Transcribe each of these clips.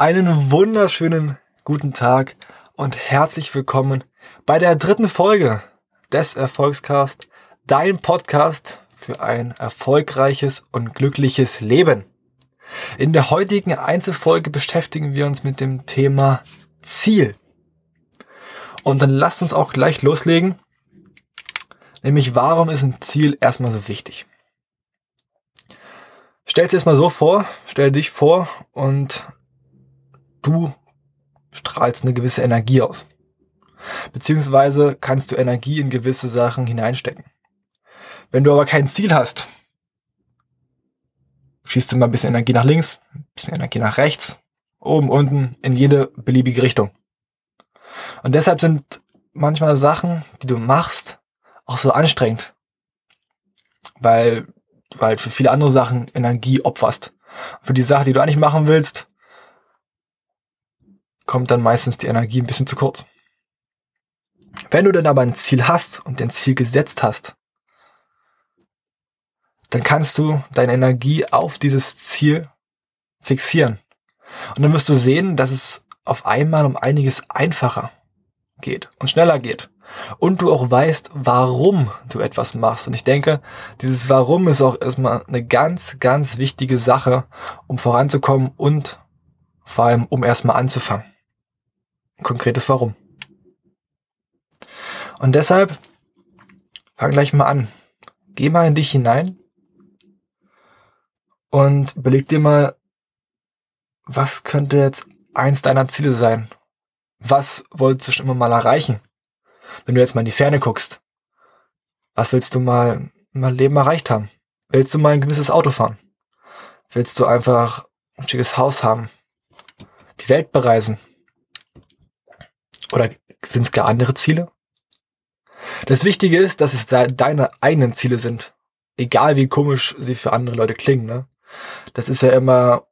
Einen wunderschönen guten Tag und herzlich willkommen bei der dritten Folge des Erfolgscast, dein Podcast für ein erfolgreiches und glückliches Leben. In der heutigen Einzelfolge beschäftigen wir uns mit dem Thema Ziel. Und dann lasst uns auch gleich loslegen. Nämlich, warum ist ein Ziel erstmal so wichtig? Stell dir jetzt so vor, stell dich vor und du strahlst eine gewisse Energie aus. Beziehungsweise kannst du Energie in gewisse Sachen hineinstecken. Wenn du aber kein Ziel hast, schießt du mal ein bisschen Energie nach links, ein bisschen Energie nach rechts, oben, unten, in jede beliebige Richtung. Und deshalb sind manchmal Sachen, die du machst, auch so anstrengend. Weil du halt für viele andere Sachen Energie opferst. Für die Sache, die du eigentlich machen willst, kommt dann meistens die Energie ein bisschen zu kurz. Wenn du dann aber ein Ziel hast und ein Ziel gesetzt hast, dann kannst du deine Energie auf dieses Ziel fixieren. Und dann wirst du sehen, dass es auf einmal um einiges einfacher geht und schneller geht. Und du auch weißt, warum du etwas machst. Und ich denke, dieses Warum ist auch erstmal eine ganz, ganz wichtige Sache, um voranzukommen und vor allem, um erstmal anzufangen konkretes Warum. Und deshalb fang gleich mal an. Geh mal in dich hinein und überleg dir mal, was könnte jetzt eins deiner Ziele sein? Was wolltest du schon immer mal erreichen? Wenn du jetzt mal in die Ferne guckst, was willst du mal in deinem Leben erreicht haben? Willst du mal ein gewisses Auto fahren? Willst du einfach ein schickes Haus haben? Die Welt bereisen? Oder sind es gar andere Ziele? Das Wichtige ist, dass es deine eigenen Ziele sind. Egal wie komisch sie für andere Leute klingen. Ne? Das ist ja immer,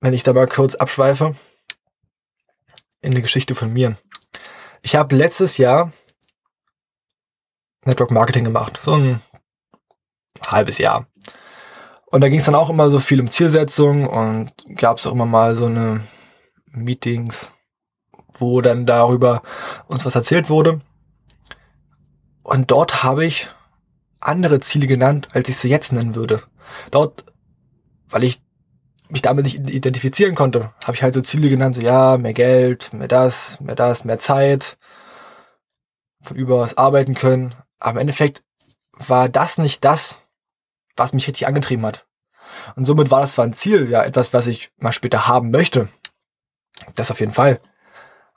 wenn ich da mal kurz abschweife, in der Geschichte von mir. Ich habe letztes Jahr Network Marketing gemacht. So ein halbes Jahr. Und da ging es dann auch immer so viel um Zielsetzung und gab es auch immer mal so eine Meetings, wo dann darüber uns was erzählt wurde. Und dort habe ich andere Ziele genannt, als ich sie jetzt nennen würde. Dort, weil ich mich damit nicht identifizieren konnte, habe ich halt so Ziele genannt, so ja, mehr Geld, mehr das, mehr das, mehr Zeit, von über was arbeiten können. Aber im Endeffekt war das nicht das, was mich richtig angetrieben hat. Und somit war das zwar ein Ziel, ja, etwas, was ich mal später haben möchte. Das auf jeden Fall.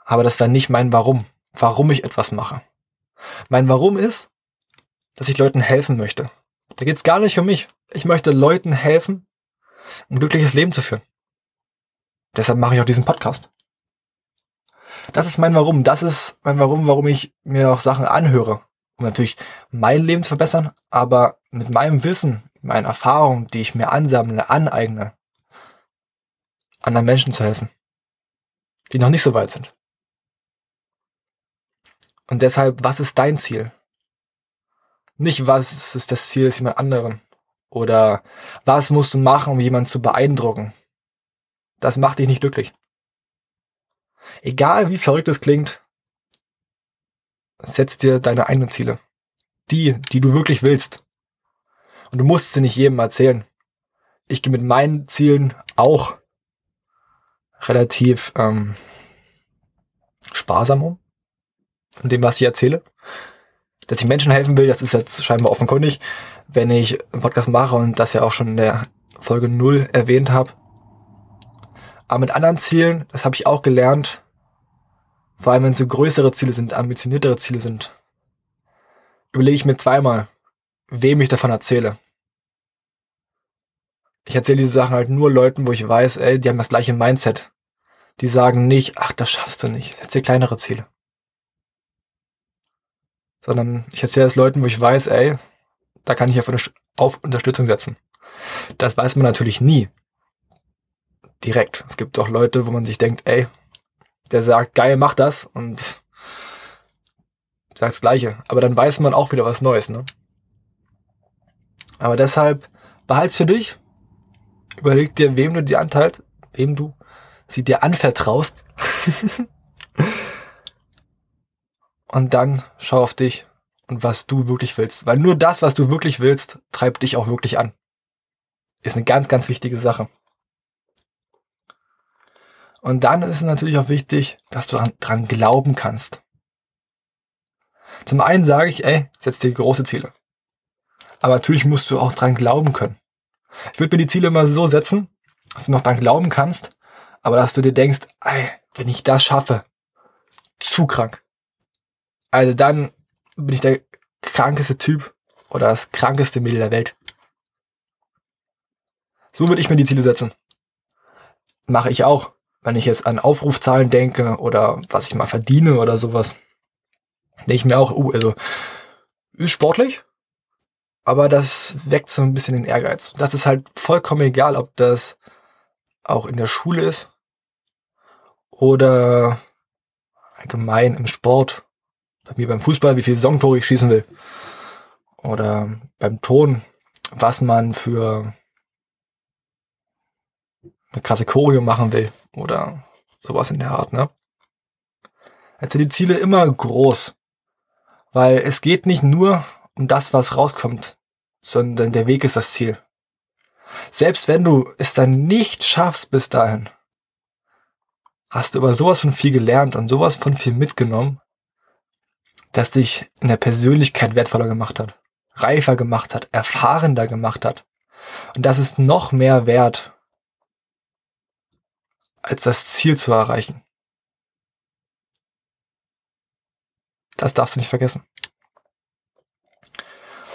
Aber das war nicht mein Warum, warum ich etwas mache. Mein Warum ist, dass ich Leuten helfen möchte. Da geht's gar nicht um mich. Ich möchte Leuten helfen, ein glückliches Leben zu führen. Deshalb mache ich auch diesen Podcast. Das ist mein Warum. Das ist mein Warum, warum ich mir auch Sachen anhöre. Um natürlich mein Leben zu verbessern, aber mit meinem Wissen, meinen Erfahrungen, die ich mir ansammle, aneigne, anderen Menschen zu helfen, die noch nicht so weit sind. Und deshalb, was ist dein Ziel? Nicht, was ist das Ziel des jemand anderen? Oder was musst du machen, um jemanden zu beeindrucken? Das macht dich nicht glücklich. Egal wie verrückt es klingt, setz dir deine eigenen Ziele. Die, die du wirklich willst. Und du musst sie nicht jedem erzählen. Ich gehe mit meinen Zielen auch relativ ähm, sparsam um von dem, was ich erzähle. Dass ich Menschen helfen will, das ist jetzt scheinbar offenkundig, wenn ich einen Podcast mache und das ja auch schon in der Folge 0 erwähnt habe. Aber mit anderen Zielen, das habe ich auch gelernt, vor allem wenn es so größere Ziele sind, ambitioniertere Ziele sind, überlege ich mir zweimal, wem ich davon erzähle. Ich erzähle diese Sachen halt nur Leuten, wo ich weiß, ey, die haben das gleiche Mindset. Die sagen nicht, ach, das schaffst du nicht. Erzähl kleinere Ziele sondern ich erzähle es Leuten, wo ich weiß, ey, da kann ich auf, auf Unterstützung setzen. Das weiß man natürlich nie. Direkt. Es gibt auch Leute, wo man sich denkt, ey, der sagt, geil, mach das und sagt das Gleiche. Aber dann weiß man auch wieder was Neues, ne? Aber deshalb behalt's für dich. Überleg dir, wem du die anteilst, wem du sie dir anvertraust. und dann schau auf dich und was du wirklich willst. Weil nur das, was du wirklich willst, treibt dich auch wirklich an. Ist eine ganz, ganz wichtige Sache. Und dann ist es natürlich auch wichtig, dass du dran glauben kannst. Zum einen sage ich, ey, setz dir große Ziele. Aber natürlich musst du auch dran glauben können. Ich würde mir die Ziele immer so setzen, dass du noch dran glauben kannst, aber dass du dir denkst, ey, wenn ich das schaffe, zu krank. Also dann bin ich der krankeste Typ oder das krankeste Mädel der Welt. So würde ich mir die Ziele setzen. Mache ich auch, wenn ich jetzt an Aufrufzahlen denke oder was ich mal verdiene oder sowas. Denke ich mir auch, uh, also ist sportlich, aber das weckt so ein bisschen den Ehrgeiz. Das ist halt vollkommen egal, ob das auch in der Schule ist oder allgemein im Sport bei mir beim Fußball, wie viele Saisontore ich schießen will. Oder beim Ton, was man für eine krasse Choreo machen will. Oder sowas in der Art, ne? Also die Ziele immer groß. Weil es geht nicht nur um das, was rauskommt, sondern der Weg ist das Ziel. Selbst wenn du es dann nicht schaffst bis dahin, hast du aber sowas von viel gelernt und sowas von viel mitgenommen, das dich in der Persönlichkeit wertvoller gemacht hat, reifer gemacht hat, erfahrener gemacht hat. Und das ist noch mehr wert, als das Ziel zu erreichen. Das darfst du nicht vergessen.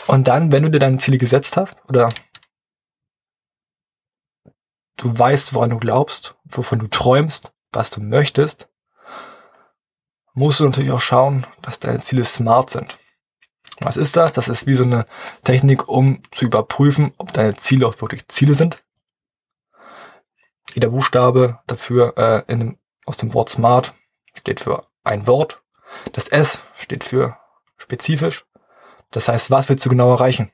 Und dann, wenn du dir deine Ziele gesetzt hast oder du weißt, woran du glaubst, wovon du träumst, was du möchtest, musst du natürlich auch schauen, dass deine Ziele smart sind. Was ist das? Das ist wie so eine Technik, um zu überprüfen, ob deine Ziele auch wirklich Ziele sind. Jeder Buchstabe dafür äh, in aus dem Wort smart steht für ein Wort. Das S steht für spezifisch. Das heißt, was willst du genau erreichen?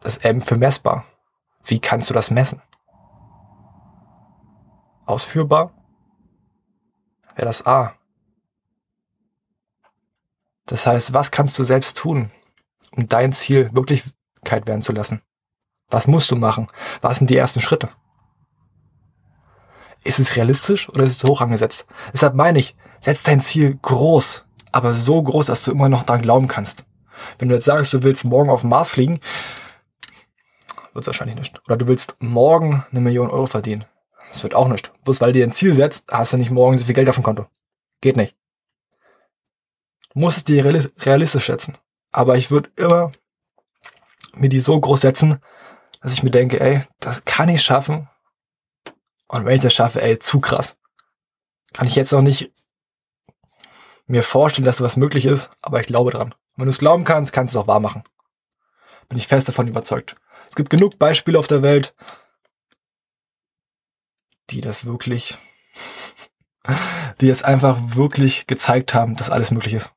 Das M für messbar. Wie kannst du das messen? Ausführbar wäre das A. Das heißt, was kannst du selbst tun, um dein Ziel Wirklichkeit werden zu lassen? Was musst du machen? Was sind die ersten Schritte? Ist es realistisch oder ist es hoch angesetzt? Deshalb meine ich, setz dein Ziel groß, aber so groß, dass du immer noch daran glauben kannst. Wenn du jetzt sagst, du willst morgen auf den Mars fliegen, wird es wahrscheinlich nicht. Oder du willst morgen eine Million Euro verdienen. Das wird auch nicht. Bloß weil du dir ein Ziel setzt, hast du nicht morgen so viel Geld auf dem Konto. Geht nicht. Du musst es dir realistisch schätzen. Aber ich würde immer mir die so groß setzen, dass ich mir denke, ey, das kann ich schaffen. Und wenn ich das schaffe, ey, zu krass. Kann ich jetzt noch nicht mir vorstellen, dass sowas möglich ist, aber ich glaube dran. wenn du es glauben kannst, kannst du es auch wahr machen. Bin ich fest davon überzeugt. Es gibt genug Beispiele auf der Welt, die das wirklich, die es einfach wirklich gezeigt haben, dass alles möglich ist.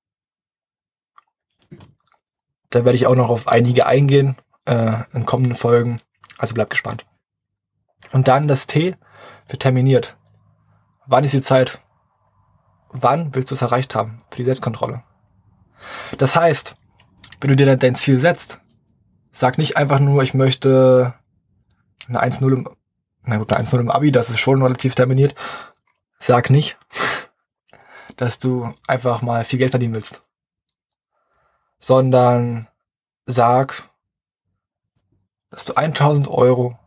Da werde ich auch noch auf einige eingehen äh, in kommenden Folgen. Also bleib gespannt. Und dann das T für terminiert. Wann ist die Zeit? Wann willst du es erreicht haben für die Selbstkontrolle? Das heißt, wenn du dir dein Ziel setzt, sag nicht einfach nur, ich möchte eine 1-0 im na gut, eine 1-0 im Abi, das ist schon relativ terminiert. Sag nicht, dass du einfach mal viel Geld verdienen willst. Sondern sag, dass du 1000 Euro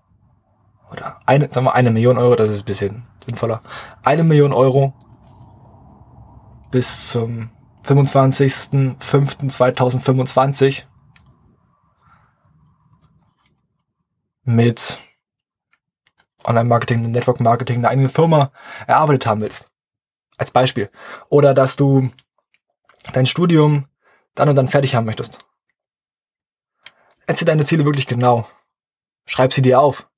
oder eine, sagen wir eine Million Euro, das ist ein bisschen sinnvoller, eine Million Euro bis zum 25.05.2025 mit Online-Marketing, Network-Marketing, eine eigene Firma erarbeitet haben willst. Als Beispiel. Oder dass du dein Studium dann und dann fertig haben möchtest. Erzähl deine Ziele wirklich genau. Schreib sie dir auf.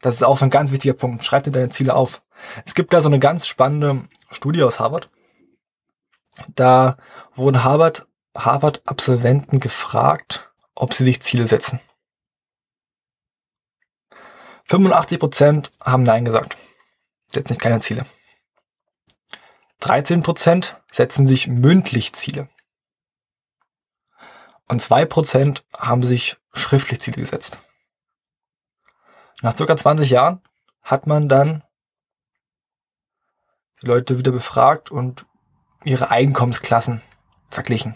Das ist auch so ein ganz wichtiger Punkt. Schreib dir deine Ziele auf. Es gibt da so eine ganz spannende Studie aus Harvard. Da wurden Harvard, Harvard-Absolventen gefragt, ob sie sich Ziele setzen. 85% haben Nein gesagt. Setzen sich keine Ziele. 13% setzen sich mündlich Ziele. Und 2% haben sich schriftlich Ziele gesetzt. Nach circa 20 Jahren hat man dann die Leute wieder befragt und ihre Einkommensklassen verglichen.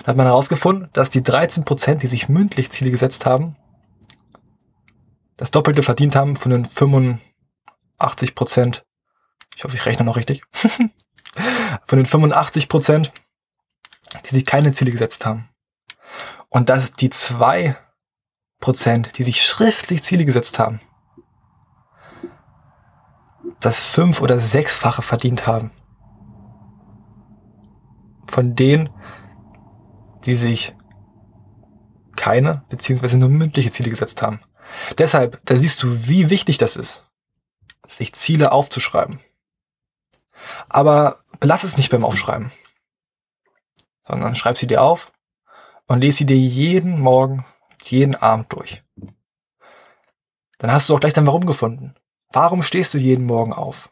Da hat man herausgefunden, dass die 13%, die sich mündlich Ziele gesetzt haben, das Doppelte verdient haben von den 85%. Ich hoffe, ich rechne noch richtig. von den 85%, die sich keine Ziele gesetzt haben. Und dass die 2%, die sich schriftlich Ziele gesetzt haben, das fünf- oder sechsfache verdient haben. Von denen, die sich keine beziehungsweise nur mündliche Ziele gesetzt haben. Deshalb, da siehst du, wie wichtig das ist, sich Ziele aufzuschreiben. Aber belass es nicht beim Aufschreiben, sondern schreib sie dir auf und lese sie dir jeden Morgen, jeden Abend durch. Dann hast du auch gleich dein Warum gefunden. Warum stehst du jeden Morgen auf?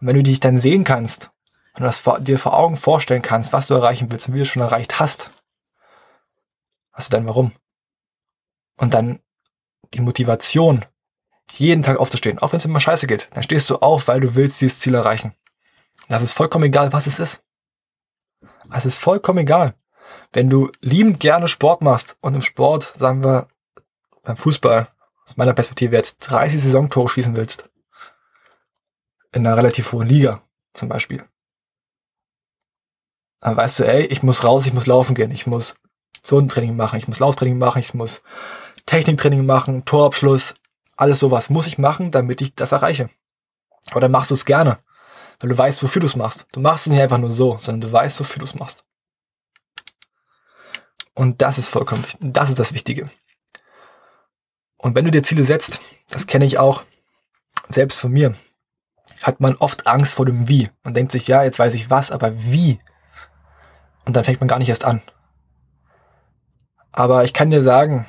Und wenn du dich dann sehen kannst und das dir vor Augen vorstellen kannst, was du erreichen willst und wie du es schon erreicht hast, hast du dein Warum. Und dann die Motivation, jeden Tag aufzustehen, auch wenn es immer scheiße geht, dann stehst du auf, weil du willst dieses Ziel erreichen. Das ist vollkommen egal, was es ist. Es ist vollkommen egal. Wenn du liebend gerne Sport machst und im Sport, sagen wir, beim Fußball, aus meiner Perspektive jetzt 30 Saisontore schießen willst, in einer relativ hohen Liga zum Beispiel, dann weißt du, ey, ich muss raus, ich muss laufen gehen, ich muss Zonentraining machen, ich muss Lauftraining machen, ich muss Techniktraining machen, Torabschluss, alles sowas muss ich machen, damit ich das erreiche. Oder machst du es gerne, weil du weißt, wofür du es machst. Du machst es nicht einfach nur so, sondern du weißt, wofür du es machst. Und das ist vollkommen, das ist das Wichtige. Und wenn du dir Ziele setzt, das kenne ich auch selbst von mir, hat man oft Angst vor dem Wie. Man denkt sich, ja, jetzt weiß ich was, aber wie? Und dann fängt man gar nicht erst an. Aber ich kann dir sagen,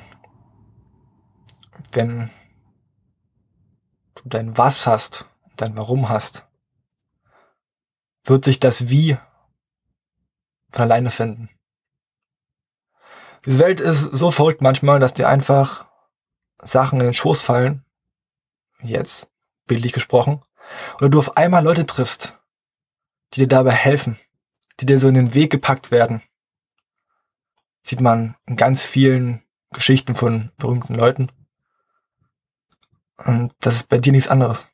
wenn du dein Was hast, dein Warum hast, wird sich das Wie von alleine finden. Diese Welt ist so verrückt manchmal, dass dir einfach Sachen in den Schoß fallen, jetzt bildlich gesprochen, oder du auf einmal Leute triffst, die dir dabei helfen, die dir so in den Weg gepackt werden. Sieht man in ganz vielen Geschichten von berühmten Leuten. Und das ist bei dir nichts anderes.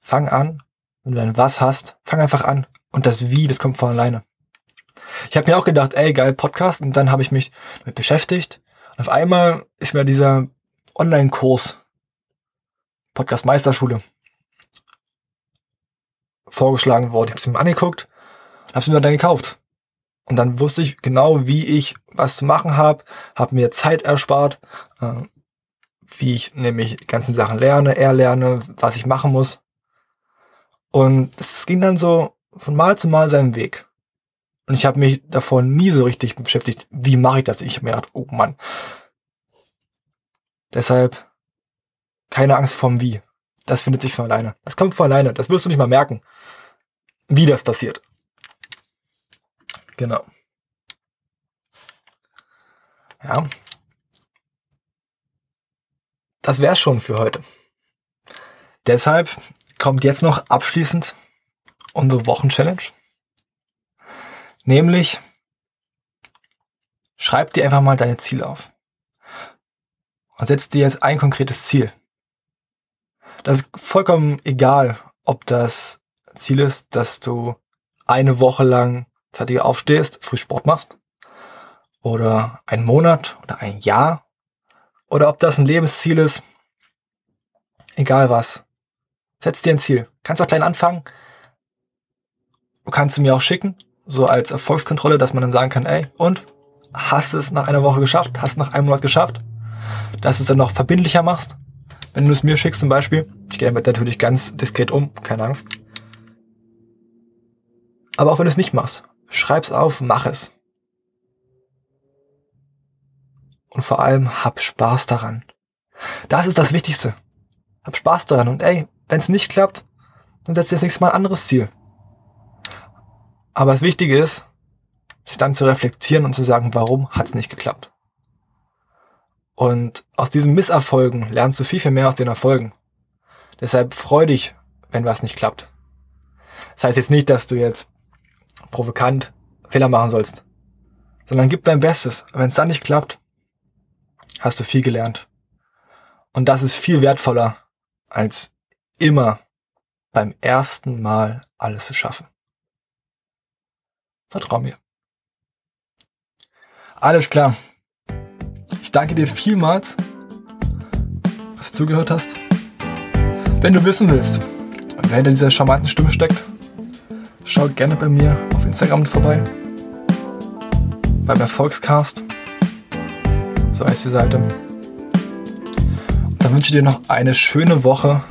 Fang an, wenn du ein Was hast, fang einfach an. Und das Wie, das kommt von alleine. Ich habe mir auch gedacht, ey, geil, Podcast. Und dann habe ich mich damit beschäftigt auf einmal ist mir dieser Online-Kurs Podcast Meisterschule vorgeschlagen worden. Ich habe es mir angeguckt und habe es mir dann gekauft. Und dann wusste ich genau, wie ich was zu machen habe, habe mir Zeit erspart, äh, wie ich nämlich ganzen Sachen lerne, erlerne, was ich machen muss. Und es ging dann so von Mal zu Mal seinen Weg. Und ich habe mich davor nie so richtig beschäftigt, wie mache ich das? Ich habe mir gedacht, oh Mann. Deshalb keine Angst vorm Wie. Das findet sich von alleine. Das kommt von alleine. Das wirst du nicht mal merken, wie das passiert. Genau. Ja. Das wär's schon für heute. Deshalb kommt jetzt noch abschließend unsere Wochenchallenge. Nämlich, schreib dir einfach mal deine Ziele auf. Und setz dir jetzt ein konkretes Ziel. Das ist vollkommen egal, ob das Ziel ist, dass du eine Woche lang zeitig aufstehst, früh Sport machst, oder ein Monat oder ein Jahr, oder ob das ein Lebensziel ist. Egal was. Setz dir ein Ziel. Kannst auch klein anfangen. Du kannst es mir auch schicken so als Erfolgskontrolle, dass man dann sagen kann, ey, und? Hast es nach einer Woche geschafft? Hast es nach einem Monat geschafft? Dass du es dann noch verbindlicher machst? Wenn du es mir schickst zum Beispiel. Ich gehe damit natürlich ganz diskret um, keine Angst. Aber auch wenn du es nicht machst, schreib's auf, mach es. Und vor allem hab Spaß daran. Das ist das Wichtigste. Hab Spaß daran und ey, wenn es nicht klappt, dann setzt ihr das nächste Mal ein anderes Ziel. Aber das Wichtige ist, sich dann zu reflektieren und zu sagen, warum hat es nicht geklappt. Und aus diesen Misserfolgen lernst du viel, viel mehr aus den Erfolgen. Deshalb freu dich, wenn was nicht klappt. Das heißt jetzt nicht, dass du jetzt provokant Fehler machen sollst, sondern gib dein Bestes. Wenn es dann nicht klappt, hast du viel gelernt. Und das ist viel wertvoller, als immer beim ersten Mal alles zu schaffen. Vertrau mir. Alles klar. Ich danke dir vielmals, dass du zugehört hast. Wenn du wissen willst, wer hinter dieser charmanten Stimme steckt, schau gerne bei mir auf Instagram vorbei. Beim Erfolgscast. So heißt die Seite. Und dann wünsche ich dir noch eine schöne Woche.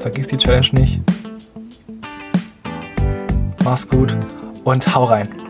Vergiss die Challenge nicht. Mach's gut und hau rein.